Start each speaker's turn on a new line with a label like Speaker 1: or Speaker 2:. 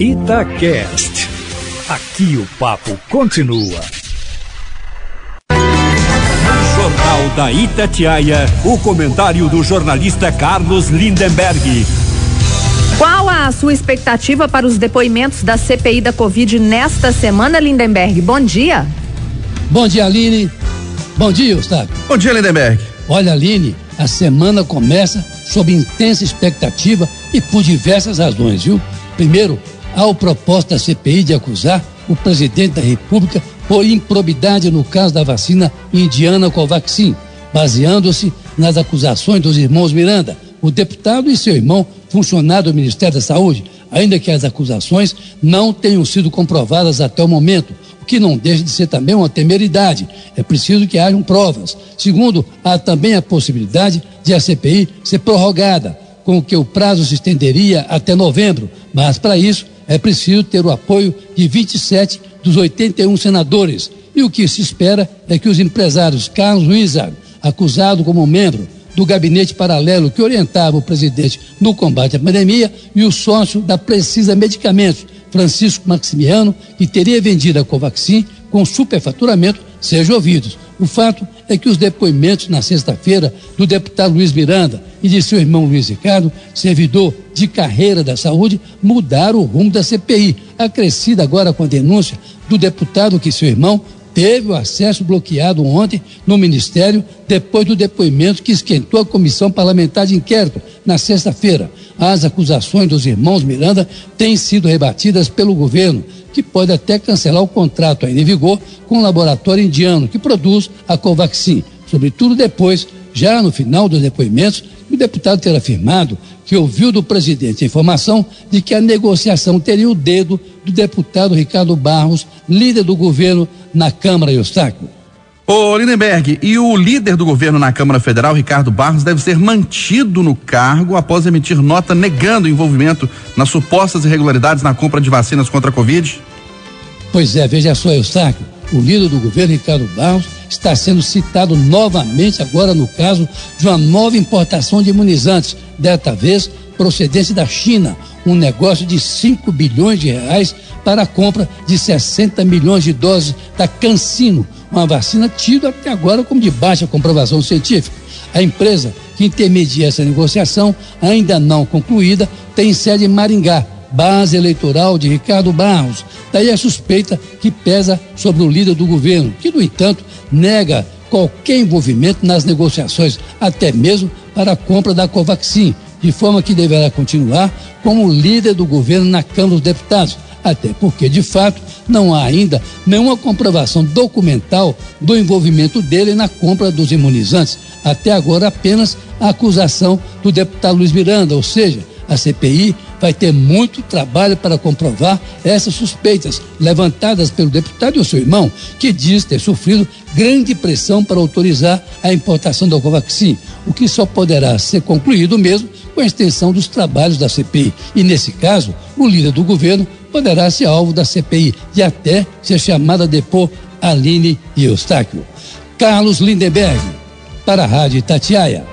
Speaker 1: Itacast. Aqui o papo continua.
Speaker 2: Jornal da Itatiaia, o comentário do jornalista Carlos Lindenberg.
Speaker 3: Qual a sua expectativa para os depoimentos da CPI da Covid nesta semana, Lindenberg? Bom dia.
Speaker 4: Bom dia, Aline. Bom dia, Eustáquio.
Speaker 5: Bom dia, Lindenberg.
Speaker 4: Olha, Aline, a semana começa sob intensa expectativa e por diversas razões, viu? Primeiro, há o propósito da CPI de acusar o presidente da República por improbidade no caso da vacina indiana Covaxin, baseando-se nas acusações dos irmãos Miranda, o deputado e seu irmão, funcionário do Ministério da Saúde, ainda que as acusações não tenham sido comprovadas até o momento, o que não deixa de ser também uma temeridade. É preciso que hajam provas. Segundo, há também a possibilidade de a CPI ser prorrogada, com o que o prazo se estenderia até novembro, mas para isso é preciso ter o apoio de 27 dos 81 senadores. E o que se espera é que os empresários Carlos Wizard, acusado como membro do gabinete paralelo que orientava o presidente no combate à pandemia, e o sócio da Precisa Medicamentos, Francisco Maximiano, que teria vendido a Covaxin com superfaturamento, sejam ouvidos. O fato é que os depoimentos na sexta-feira do deputado Luiz Miranda e de seu irmão Luiz Ricardo, servidor de carreira da saúde, mudaram o rumo da CPI, acrescida agora com a denúncia do deputado que seu irmão teve o acesso bloqueado ontem no Ministério, depois do depoimento que esquentou a comissão parlamentar de inquérito na sexta-feira. As acusações dos irmãos Miranda têm sido rebatidas pelo governo, que pode até cancelar o contrato ainda em vigor com o laboratório indiano que produz a Covaxin, sobretudo depois, já no final dos depoimentos, o deputado ter afirmado que ouviu do presidente a informação de que a negociação teria o dedo do deputado Ricardo Barros, líder do governo na Câmara Eustáquio.
Speaker 5: Ô Lindenberg, e o líder do governo na Câmara Federal, Ricardo Barros, deve ser mantido no cargo após emitir nota negando o envolvimento nas supostas irregularidades na compra de vacinas contra a Covid?
Speaker 4: Pois é, veja só, Eustáquio, o líder do governo, Ricardo Barros, está sendo citado novamente agora no caso de uma nova importação de imunizantes, desta vez procedente da China, um negócio de 5 bilhões de reais para a compra de 60 milhões de doses da Cancino, uma vacina tida até agora como de baixa comprovação científica. A empresa que intermedia essa negociação, ainda não concluída, tem sede em Maringá, base eleitoral de Ricardo Barros. Daí a suspeita que pesa sobre o líder do governo, que, no entanto, nega qualquer envolvimento nas negociações, até mesmo para a compra da Covaxin, de forma que deverá continuar como líder do governo na Câmara dos Deputados, até porque, de fato, não há ainda nenhuma comprovação documental do envolvimento dele na compra dos imunizantes. Até agora, apenas a acusação do deputado Luiz Miranda, ou seja, a CPI vai ter muito trabalho para comprovar essas suspeitas levantadas pelo deputado e o seu irmão, que diz ter sofrido grande pressão para autorizar a importação da Covaxin, o que só poderá ser concluído mesmo com a extensão dos trabalhos da CPI. E, nesse caso, o líder do governo poderá ser alvo da CPI e até ser chamado a depor Aline e Eustáquio. Carlos Lindenberg, para a Rádio Tatiaia.